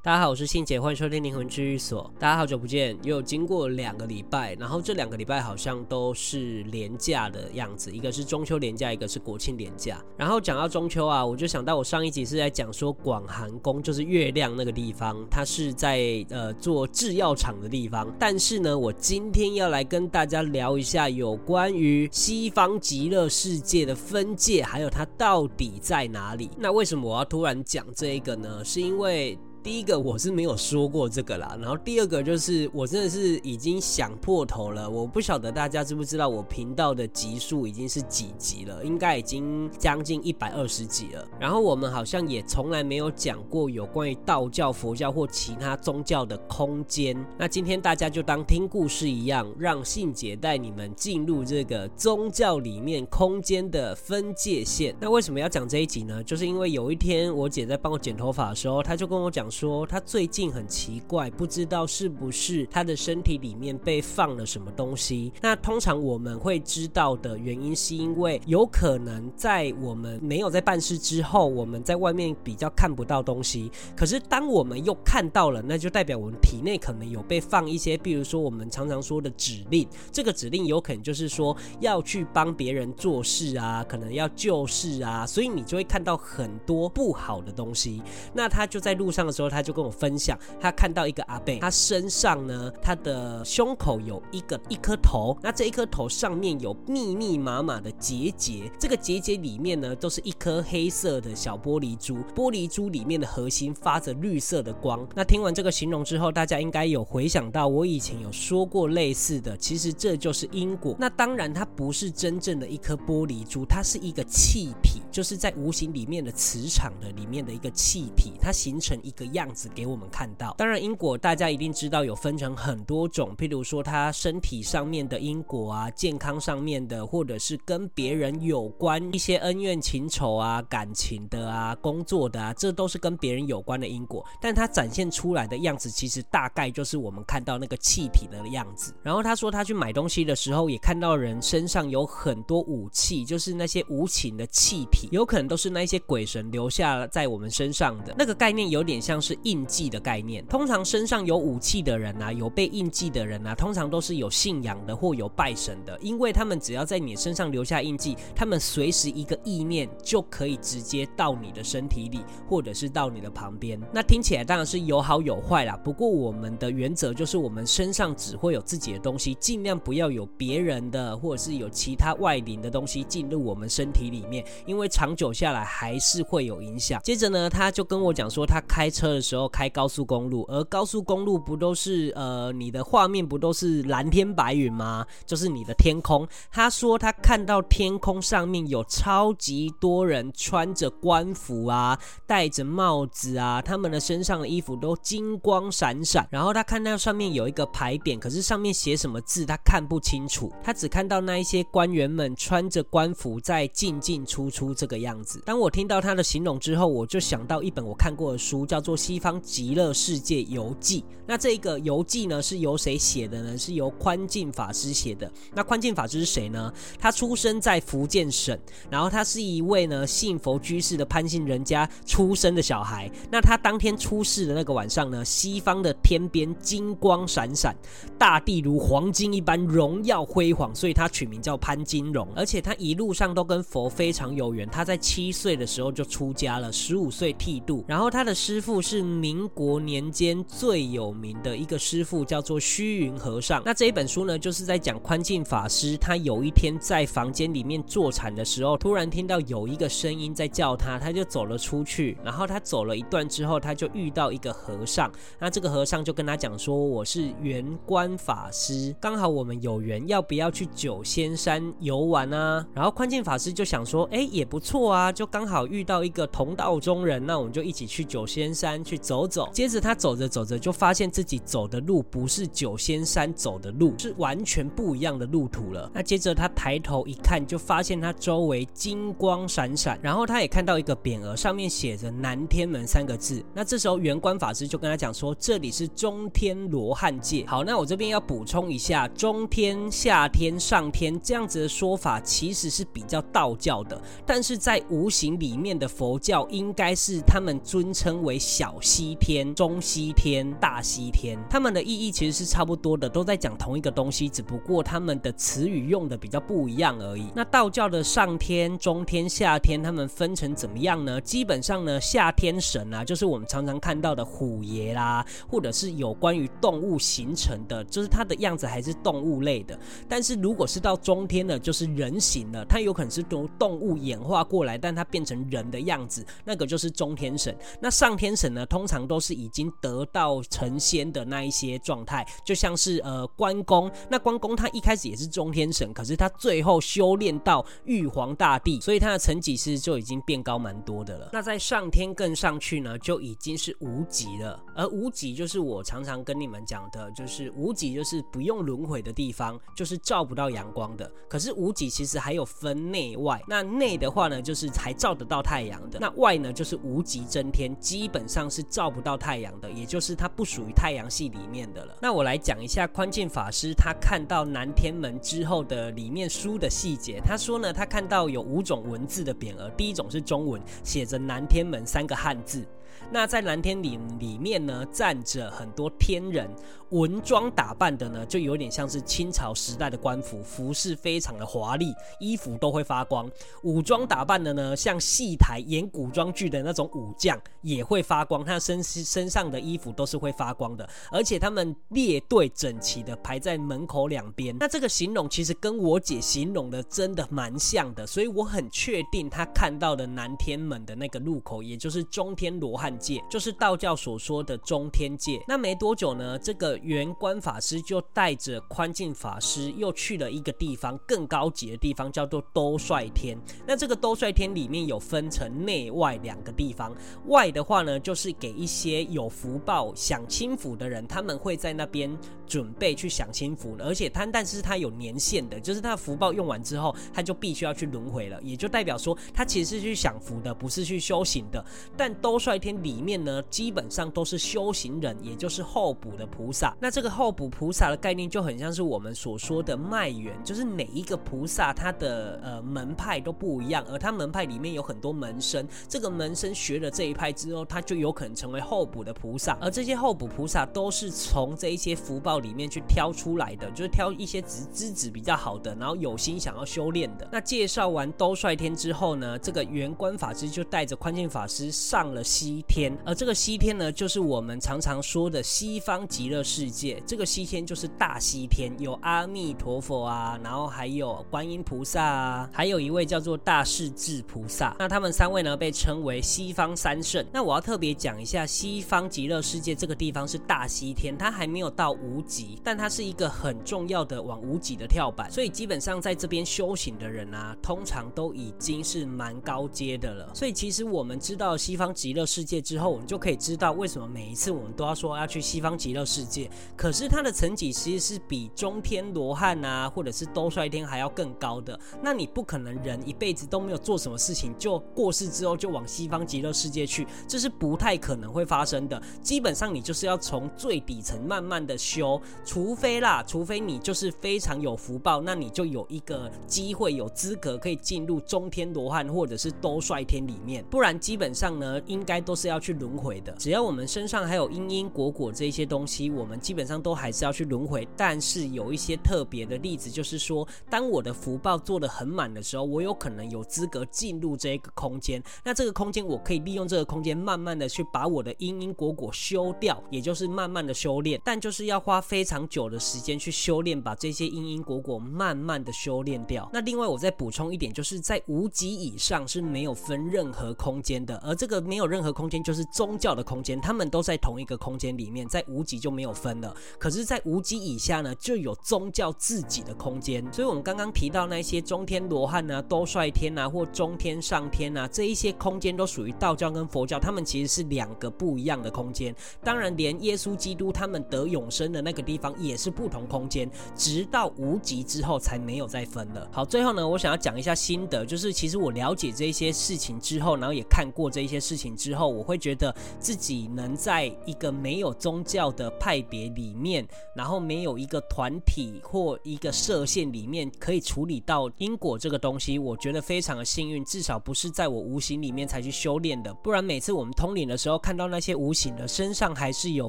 大家好，我是信姐，欢迎收听灵魂治愈所。大家好久不见，又经过两个礼拜，然后这两个礼拜好像都是连假的样子，一个是中秋连假，一个是国庆连假。然后讲到中秋啊，我就想到我上一集是在讲说广寒宫，就是月亮那个地方，它是在呃做制药厂的地方。但是呢，我今天要来跟大家聊一下有关于西方极乐世界的分界，还有它到底在哪里。那为什么我要突然讲这一个呢？是因为。第一个我是没有说过这个啦，然后第二个就是我真的是已经想破头了，我不晓得大家知不知道我频道的集数已经是几集了，应该已经将近一百二十集了。然后我们好像也从来没有讲过有关于道教、佛教或其他宗教的空间。那今天大家就当听故事一样，让信姐带你们进入这个宗教里面空间的分界线。那为什么要讲这一集呢？就是因为有一天我姐在帮我剪头发的时候，她就跟我讲说。他最近很奇怪，不知道是不是他的身体里面被放了什么东西。那通常我们会知道的原因，是因为有可能在我们没有在办事之后，我们在外面比较看不到东西。可是当我们又看到了，那就代表我们体内可能有被放一些，比如说我们常常说的指令。这个指令有可能就是说要去帮别人做事啊，可能要救事啊，所以你就会看到很多不好的东西。那他就在路上的时候。他就跟我分享，他看到一个阿贝，他身上呢，他的胸口有一个一颗头，那这一颗头上面有密密麻麻的结节，这个结节里面呢，都是一颗黑色的小玻璃珠，玻璃珠里面的核心发着绿色的光。那听完这个形容之后，大家应该有回想到我以前有说过类似的，其实这就是因果。那当然，它不是真正的一颗玻璃珠，它是一个气体，就是在无形里面的磁场的里面的一个气体，它形成一个样。子给我们看到，当然因果大家一定知道有分成很多种，譬如说他身体上面的因果啊，健康上面的，或者是跟别人有关一些恩怨情仇啊、感情的啊、工作的啊，这都是跟别人有关的因果。但他展现出来的样子，其实大概就是我们看到那个气体的样子。然后他说他去买东西的时候，也看到人身上有很多武器，就是那些无情的气体，有可能都是那些鬼神留下在我们身上的那个概念，有点像是。印记的概念，通常身上有武器的人啊，有被印记的人啊，通常都是有信仰的或有拜神的，因为他们只要在你身上留下印记，他们随时一个意念就可以直接到你的身体里，或者是到你的旁边。那听起来当然是有好有坏啦，不过我们的原则就是我们身上只会有自己的东西，尽量不要有别人的或者是有其他外灵的东西进入我们身体里面，因为长久下来还是会有影响。接着呢，他就跟我讲说，他开车。的时候开高速公路，而高速公路不都是呃，你的画面不都是蓝天白云吗？就是你的天空。他说他看到天空上面有超级多人穿着官服啊，戴着帽子啊，他们的身上的衣服都金光闪闪。然后他看到上面有一个牌匾，可是上面写什么字他看不清楚，他只看到那一些官员们穿着官服在进进出出这个样子。当我听到他的形容之后，我就想到一本我看过的书，叫做。西方极乐世界游记，那这个游记呢，是由谁写的呢？是由宽进法师写的。那宽进法师是谁呢？他出生在福建省，然后他是一位呢信佛居士的潘姓人家出生的小孩。那他当天出世的那个晚上呢，西方的天边金光闪闪，大地如黄金一般荣耀辉煌，所以他取名叫潘金荣。而且他一路上都跟佛非常有缘。他在七岁的时候就出家了，十五岁剃度，然后他的师父是。民国年间最有名的一个师傅，叫做虚云和尚。那这一本书呢，就是在讲宽进法师，他有一天在房间里面坐禅的时候，突然听到有一个声音在叫他，他就走了出去。然后他走了一段之后，他就遇到一个和尚。那这个和尚就跟他讲说：“我是圆观法师，刚好我们有缘，要不要去九仙山游玩啊？”然后宽进法师就想说：“哎，也不错啊，就刚好遇到一个同道中人，那我们就一起去九仙山。”去走走，接着他走着走着，就发现自己走的路不是九仙山走的路，是完全不一样的路途了。那接着他抬头一看，就发现他周围金光闪闪，然后他也看到一个匾额，上面写着“南天门”三个字。那这时候圆观法师就跟他讲说：“这里是中天罗汉界。”好，那我这边要补充一下，中天、下天、上天这样子的说法其实是比较道教的，但是在无形里面的佛教应该是他们尊称为小西天、中西天、大西天，他们的意义其实是差不多的，都在讲同一个东西，只不过他们的词语用的比较不一样而已。那道教的上天、中天、下天，他们分成怎么样呢？基本上呢，下天神啊，就是我们常常看到的虎爷啦，或者是有关于动物形成的，就是它的样子还是动物类的。但是如果是到中天的，就是人形了，它有可能是从动物演化过来，但它变成人的样子，那个就是中天神。那上天神呢，通常都是已经得道成仙的那一些状态，就像是呃关公。那关公他一开始也是中天神，可是他最后修炼到玉皇大帝，所以他的层级其实就已经变高蛮多的了。那在上天更上去呢，就已经是无极了。而无极就是我常常跟你们讲的，就是无极就是不用轮回的地方，就是照不到阳光的。可是无极其实还有分内外，那内的话呢，就是还照得到太阳的；那外呢，就是无极真天，基本上是照不到太阳的，也就是它不属于太阳系里面的了。那我来讲一下宽进法师他看到南天门之后的里面书的细节。他说呢，他看到有五种文字的匾额，第一种是中文，写着南天门三个汉字。那在蓝天里里面呢，站着很多天人，文装打扮的呢，就有点像是清朝时代的官服，服饰非常的华丽，衣服都会发光。武装打扮的呢，像戏台演古装剧的那种武将也会发光，他身身上的衣服都是会发光的，而且他们列队整齐的排在门口两边。那这个形容其实跟我姐形容的真的蛮像的，所以我很确定她看到的南天门的那个入口，也就是中天罗汉界，就是道教所说的中天界。那没多久呢，这个圆观法师就带着宽进法师又去了一个地方，更高级的地方，叫做兜率天。那这个兜率天里面有分成内外两个地方，外的话呢，就是给一些有福报享清福的人，他们会在那边准备去享清福了，而且他但是他有年限的，就是他的福报用完之后，他就必须要去轮回了，也就代表说他其实是去享福的，不是去修行的。但兜率天里面呢，基本上都是修行人，也就是候补的菩萨。那这个候补菩萨的概念就很像是我们所说的脉缘，就是每一个菩萨他的呃门派都不一样，而他门派里面有很多门生。这个门生学了这一派之后，他就有可能成为候补的菩萨。而这些候补菩萨都是从这一些福报里面去挑出来的，就是挑一些资资质比较好的，然后有心想要修炼的。那介绍完兜率天之后呢，这个圆观法师就带着宽进法师上了西天，而这个西天呢，就是我们常常说的西方极乐世界。这个西天就是大西天，有阿弥陀佛啊，然后还有观音菩萨啊，还有一位叫做大势至菩萨。那他们三位呢，被称为西方三圣。那我要特别讲一下，西方极乐世界这个地方是大西天，它还没有到无级，但它是一个很重要的往无极的跳板。所以基本上在这边修行的人啊，通常都已经是蛮高阶的了。所以其实我们知道西方极乐世界之后，我们就可以知道为什么每一次我们都要说要去西方极乐世界。可是它的层级其实是比中天罗汉啊，或者是兜率天还要更高的。那你不可能人一辈子都没有做什么事情，就过世之后就往西方极乐世界去，这是不太可能会发生的。基本上你就是要从最底层慢慢的修，除非啦，除非你就是非常有福报，那你就有一个机会有资格可以进入中天罗汉或者是兜率天里面，不然基本上呢，应该都是要去轮回的。只要我们身上还有因因果果这些东西，我们基本上都还是要去轮回。但是有一些特别的例子，就是说，当我的福报做得很满的时候，我有可能有资格进入这个空间。那这个空间，我可以利用这个空间，慢慢的去把我的因因果果修掉，也就是慢慢的修炼。但就是要花非常久的时间去修炼，把这些因因果果慢慢的修炼掉。那另外我再补充一点，就是在无极以上是没有分任何空间的，而这个没有任何空间就是宗教的空间，他们都在同一个空间里面，在无极就没有分了。可是，在无极以下呢，就有宗教自己的空间。所以，我们刚刚提到那些中天罗汉啊、兜率天啊，或中天上天啊，这一些空间都属于道教跟佛教，他们其实是两个不一样的空间。当然，连耶稣基督他们得永生的那个个地方也是不同空间，直到无极之后才没有再分了。好，最后呢，我想要讲一下心得，就是其实我了解这些事情之后，然后也看过这些事情之后，我会觉得自己能在一个没有宗教的派别里面，然后没有一个团体或一个射线里面可以处理到因果这个东西，我觉得非常的幸运，至少不是在我无形里面才去修炼的，不然每次我们通灵的时候看到那些无形的身上还是有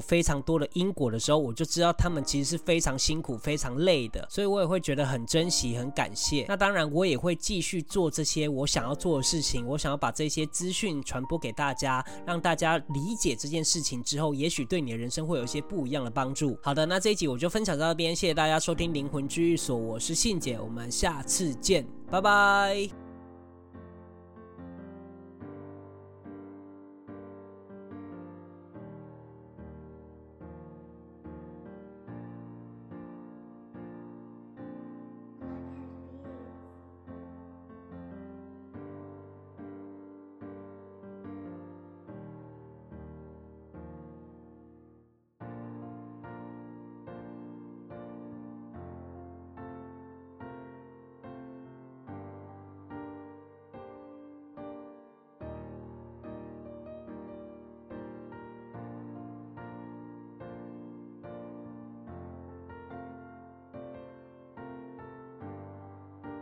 非常多的因果的时候，我就知道他们其实是非常辛苦、非常累的，所以我也会觉得很珍惜、很感谢。那当然，我也会继续做这些我想要做的事情，我想要把这些资讯传播给大家，让大家理解这件事情之后，也许对你的人生会有一些不一样的帮助。好的，那这一集我就分享到这边，谢谢大家收听灵魂治愈所，我是信姐，我们下次见，拜拜。